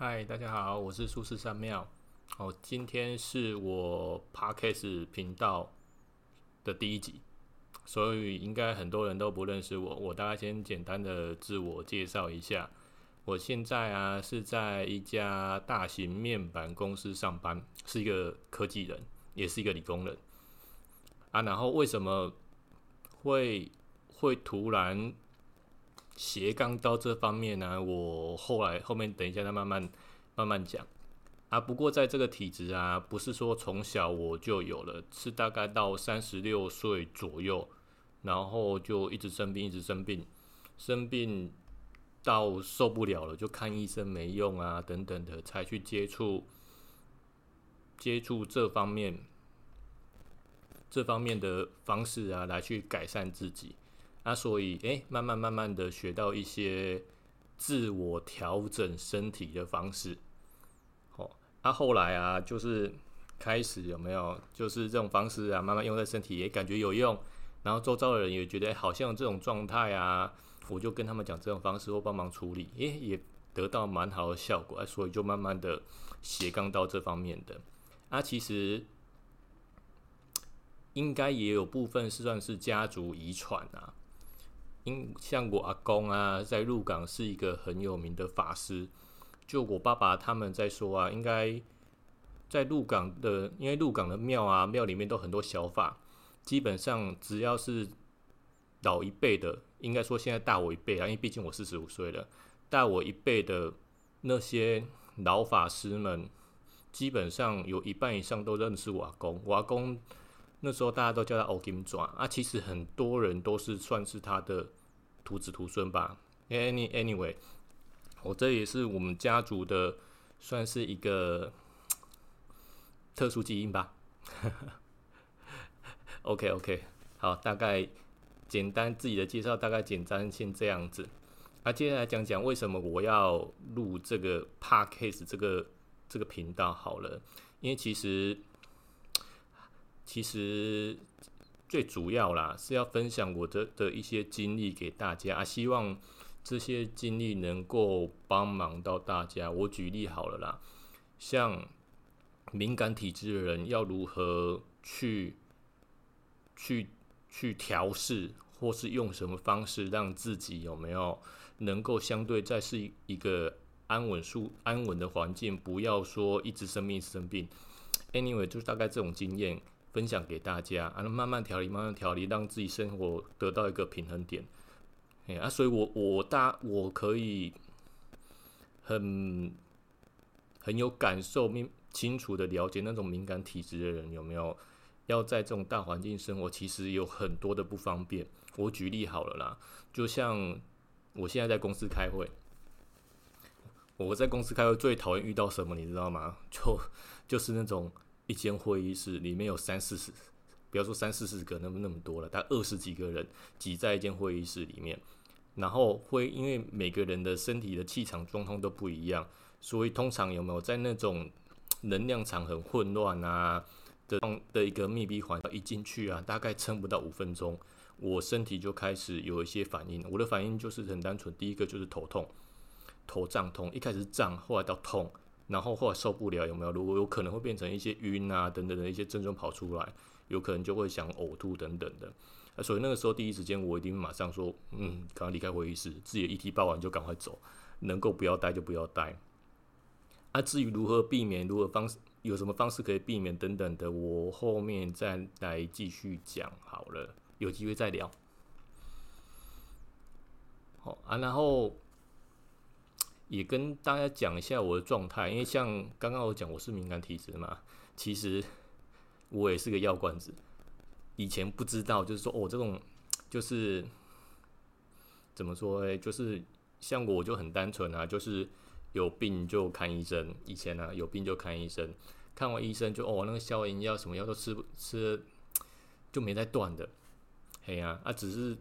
嗨，大家好，我是苏轼三妙。哦，今天是我 Podcast 频道的第一集，所以应该很多人都不认识我。我大概先简单的自我介绍一下。我现在啊是在一家大型面板公司上班，是一个科技人，也是一个理工人。啊，然后为什么会会突然斜杠到这方面呢？我后来后面等一下再慢慢慢慢讲。啊，不过在这个体质啊，不是说从小我就有了，是大概到三十六岁左右，然后就一直生病，一直生病，生病。到受不了了，就看医生没用啊，等等的，才去接触接触这方面这方面的方式啊，来去改善自己。那所以，哎，慢慢慢慢的学到一些自我调整身体的方式。哦，那后来啊，就是开始有没有，就是这种方式啊，慢慢用在身体，也感觉有用。然后周遭的人也觉得好像这种状态啊。我就跟他们讲这种方式或帮忙处理，诶，也得到蛮好的效果，所以就慢慢的斜杠到这方面的。啊，其实应该也有部分是算是家族遗传啊。因像我阿公啊，在鹿港是一个很有名的法师。就我爸爸他们在说啊，应该在鹿港的，因为鹿港的庙啊，庙里面都很多小法，基本上只要是老一辈的。应该说，现在大我一辈啊，因为毕竟我四十五岁了。大我一辈的那些老法师们，基本上有一半以上都认识我阿公。我阿公那时候大家都叫他欧金爪啊，其实很多人都是算是他的徒子徒孙吧。Any anyway，我这也是我们家族的算是一个特殊基因吧。OK OK，好，大概。简单自己的介绍大概简单先这样子，啊，接下来讲讲为什么我要录这个 podcast 这个这个频道好了，因为其实其实最主要啦是要分享我的的一些经历给大家，啊，希望这些经历能够帮忙到大家。我举例好了啦，像敏感体质的人要如何去去。去调试，或是用什么方式让自己有没有能够相对在是一个安稳、舒安稳的环境，不要说一直生病生病。Anyway，就是大概这种经验分享给大家，啊，慢慢调理，慢慢调理，让自己生活得到一个平衡点。哎啊，所以我我大我可以很很有感受、明清楚的了解那种敏感体质的人有没有。要在这种大环境生活，其实有很多的不方便。我举例好了啦，就像我现在在公司开会，我在公司开会最讨厌遇到什么，你知道吗？就就是那种一间会议室里面有三四十，不要说三四十个，那么那么多了，大概二十几个人挤在一间会议室里面，然后会因为每个人的身体的气场状况都不一样，所以通常有没有在那种能量场很混乱啊？的的一个密闭环，一进去啊，大概撑不到五分钟，我身体就开始有一些反应。我的反应就是很单纯，第一个就是头痛，头胀痛，一开始胀，后来到痛，然后后来受不了，有没有？如果有可能会变成一些晕啊等等的一些症状跑出来，有可能就会想呕吐等等的。所以那个时候第一时间我一定马上说，嗯，赶快离开会议室，自己的议题报完就赶快走，能够不要待就不要待。啊，至于如何避免，如何方式？有什么方式可以避免等等的，我后面再来继续讲好了，有机会再聊。好啊，然后也跟大家讲一下我的状态，因为像刚刚我讲我是敏感体质嘛，其实我也是个药罐子。以前不知道，就是说哦，这种就是怎么说诶，就是像我就很单纯啊，就是。有病就看医生，以前呢有病就看医生，看完医生就哦那个消炎药什么药都吃不吃，就没再断的，嘿呀啊只是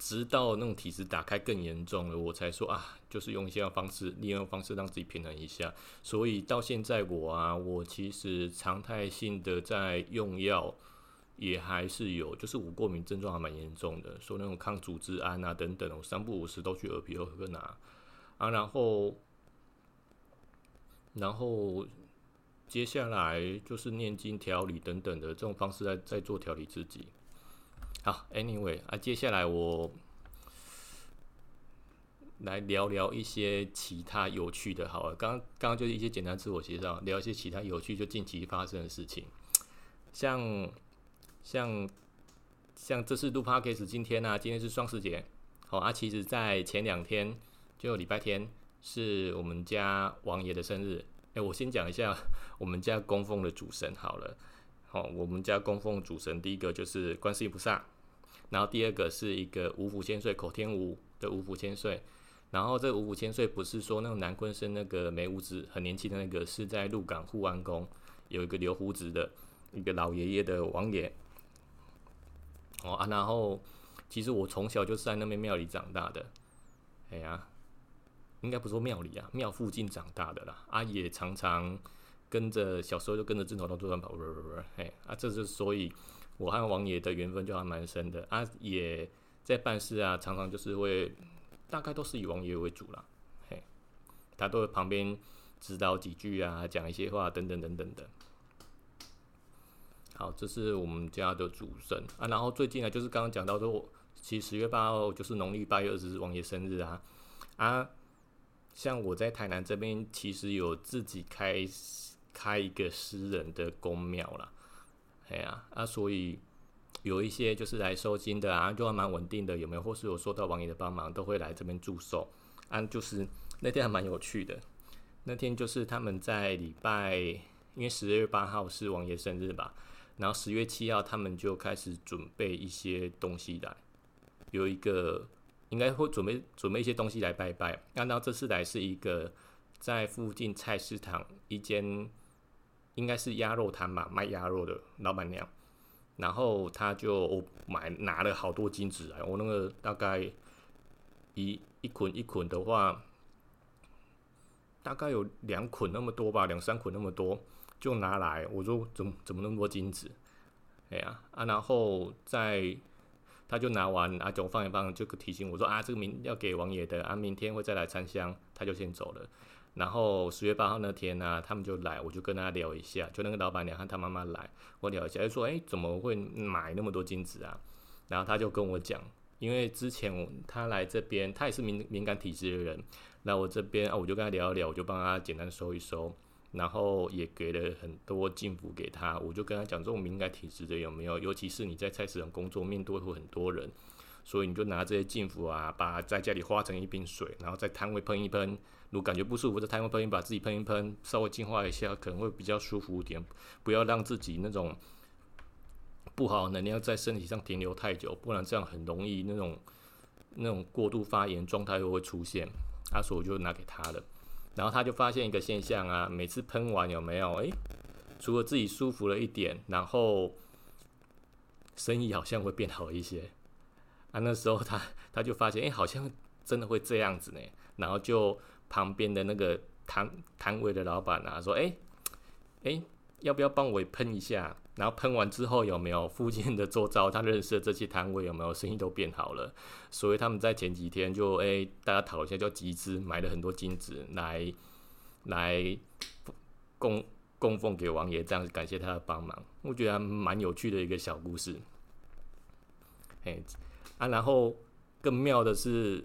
直到那种体质打开更严重了，我才说啊就是用一些方式，利用方式让自己平衡一下。所以到现在我啊我其实常态性的在用药，也还是有，就是我过敏症状还蛮严重的，说那种抗组织胺啊等等，我三不五时都去耳鼻喉科拿。啊，然后然后接下来就是念经调理等等的这种方式在在做调理自己。好，Anyway 啊，接下来我来聊聊一些其他有趣的。好了，刚刚就是一些简单自我介绍，聊一些其他有趣就近期发生的事情，像像像这是录 Podcast 今天呢，今天是双十节，好啊，其实在前两天就礼拜天是我们家王爷的生日。哎，我先讲一下 我们家供奉的主神好了。好，我们家供奉主神，第一个就是观世音菩萨，然后第二个是一个五福千岁口天吴的五福千岁，然后这五福千岁不是说那种南昆生那个没胡子很年轻的那个，是在鹿港护安宫有一个留胡子的一个老爷爷的王爷。哦啊，然后其实我从小就是在那边庙里长大的，哎呀，应该不说庙里啊，庙附近长大的啦，啊也常常。跟着小时候就跟着镜头到桌上跑，不不不，嘿啊，这是所以我和王爷的缘分就还蛮深的啊，也在办事啊，常常就是会大概都是以王爷为主啦，嘿，他都会旁边指导几句啊，讲一些话等等等等的。好，这是我们家的主神啊，然后最近呢，就是刚刚讲到说，其实十月八号就是农历八月二十日王爷生日啊啊，像我在台南这边其实有自己开。开一个私人的公庙啦。哎呀啊，所以有一些就是来收金的啊，就还蛮稳定的，有没有？或是有收到王爷的帮忙，都会来这边祝寿啊。就是那天还蛮有趣的，那天就是他们在礼拜，因为十月八号是王爷生日吧，然后十月七号他们就开始准备一些东西来，有一个应该会准备准备一些东西来拜拜。那到这次来是一个在附近菜市场一间。应该是鸭肉摊吧，卖鸭肉的老板娘，然后他就买拿了好多金子来，我那个大概一一捆一捆的话，大概有两捆那么多吧，两三捆那么多，就拿来，我说怎么怎么那么多金子？哎呀啊，然后在他就拿完啊，就放一放，就提醒我说啊，这个明要给王爷的啊，明天会再来参香，他就先走了。然后十月八号那天呢，他们就来，我就跟他聊一下，就那个老板娘和他妈妈来，我聊一下，就说，哎，怎么会买那么多金子啊？然后他就跟我讲，因为之前我他来这边，他也是敏敏感体质的人，那我这边啊，我就跟他聊一聊，我就帮他简单收一收，然后也给了很多金符给他，我就跟他讲，这种敏感体质的有没有？尤其是你在菜市场工作，面对会很多人，所以你就拿这些金符啊，把在家里化成一瓶水，然后在摊位喷一喷。如果感觉不舒服，在太空喷一把自己喷一喷，稍微净化一下，可能会比较舒服一点。不要让自己那种不好能量在身体上停留太久，不然这样很容易那种那种过度发炎状态又会出现。啊，所以我就拿给他了。然后他就发现一个现象啊，每次喷完有没有？诶，除了自己舒服了一点，然后生意好像会变好一些。啊，那时候他 他就发现，诶，好像真的会这样子呢。然后就。旁边的那个摊摊位的老板啊，说：“哎，哎，要不要帮我喷一下？然后喷完之后有没有附近的周遭他认识的这些摊位有没有生意都变好了？所以他们在前几天就哎，大家讨一下，就集资买了很多金子来来供供奉给王爷，这样感谢他的帮忙。我觉得蛮有趣的一个小故事。哎啊，然后更妙的是。”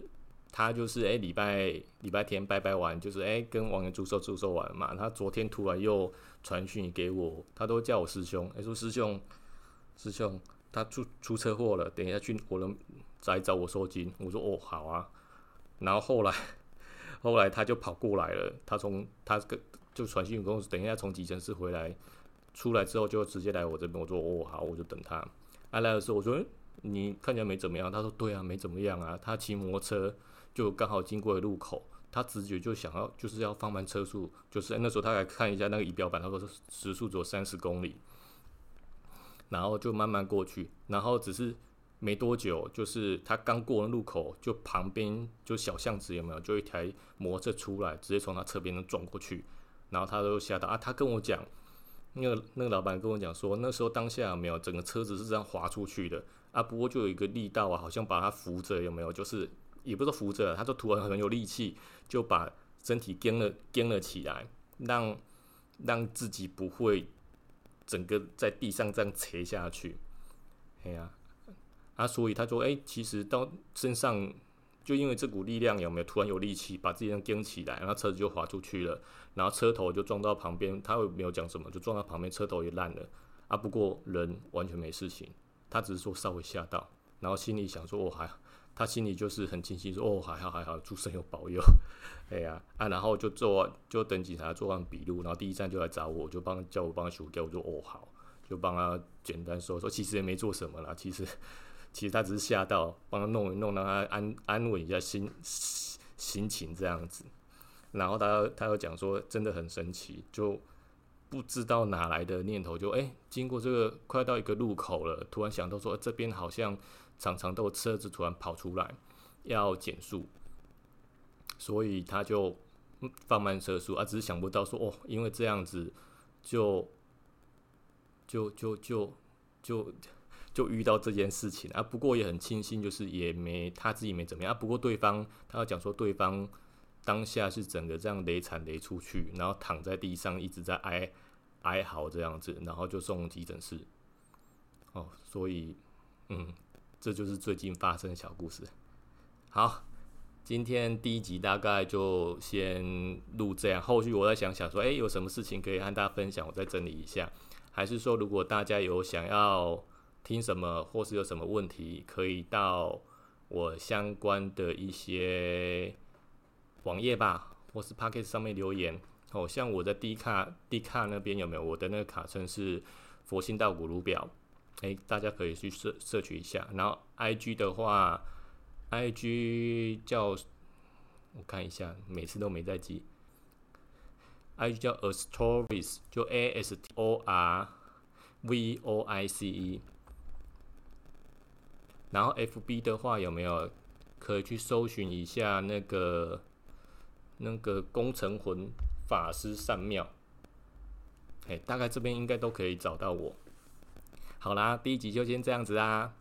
他就是哎，礼拜礼拜天拜拜完，就是哎，跟王爷祝寿祝寿完嘛。他昨天突然又传讯给我，他都叫我师兄，哎，说师兄，师兄，他出出车祸了，等一下去我能再找我收金。我说哦，好啊。然后后来 后来他就跑过来了，他从他跟就传讯跟我，等一下从急诊室回来，出来之后就直接来我这边。我说哦，好，我就等他。他来的时候我说你看起来没怎么样，他说对啊，没怎么样啊，他骑摩托车。就刚好经过了路口，他直觉就想要就是要放慢车速，就是那时候他来看一下那个仪表板，他说时速只有三十公里，然后就慢慢过去，然后只是没多久，就是他刚过了路口，就旁边就小巷子有没有，就一台摩托车出来，直接从他侧边撞过去，然后他都吓到啊！他跟我讲，那个那个老板跟我讲说，那时候当下有没有整个车子是这样滑出去的啊，不过就有一个力道啊，好像把他扶着有没有，就是。也不是扶着，他说突然很有力气，就把身体跟了跟了起来，让让自己不会整个在地上这样垂下去。哎呀，啊，所以他说，哎，其实到身上就因为这股力量有没有突然有力气把自己给顶起来，然后车子就滑出去了，然后车头就撞到旁边，他又没有讲什么，就撞到旁边，车头也烂了。啊，不过人完全没事情，他只是说稍微吓到，然后心里想说，哦还，他心里就是很清晰说，哦还好还好，诸神有保佑，哎呀啊，然后就做就等警察做完笔录，然后第一站就来找我，就帮叫我帮他修掉，我说哦好，就帮他简单说说，其实也没做什么啦，其实 其实他只是吓到，帮他弄一弄，让他安安稳一下心心情这样子，然后他他又讲说，真的很神奇，就。不知道哪来的念头，就哎，经过这个快到一个路口了，突然想到说这边好像常常都有车子突然跑出来，要减速，所以他就放慢车速，啊，只是想不到说哦，因为这样子就就就就就就遇到这件事情啊。不过也很庆幸，就是也没他自己没怎么样啊。不过对方他要讲说对方当下是整个这样雷惨雷出去，然后躺在地上一直在哀。哀嚎这样子，然后就送急诊室。哦，所以，嗯，这就是最近发生的小故事。好，今天第一集大概就先录这样，后续我再想想说，哎，有什么事情可以和大家分享，我再整理一下。还是说，如果大家有想要听什么，或是有什么问题，可以到我相关的一些网页吧，或是 p o c k e t 上面留言。哦，像我在 D 卡 D 卡那边有没有我的那个卡称是佛心道古鲁表？哎，大家可以去摄摄取一下。然后 I G 的话，I G 叫我看一下，每次都没在记。I G 叫 Astorice，就 A S T O R V O I C E。然后 F B 的话有没有可以去搜寻一下那个那个工程魂？法师善妙，哎，大概这边应该都可以找到我。好啦，第一集就先这样子啦。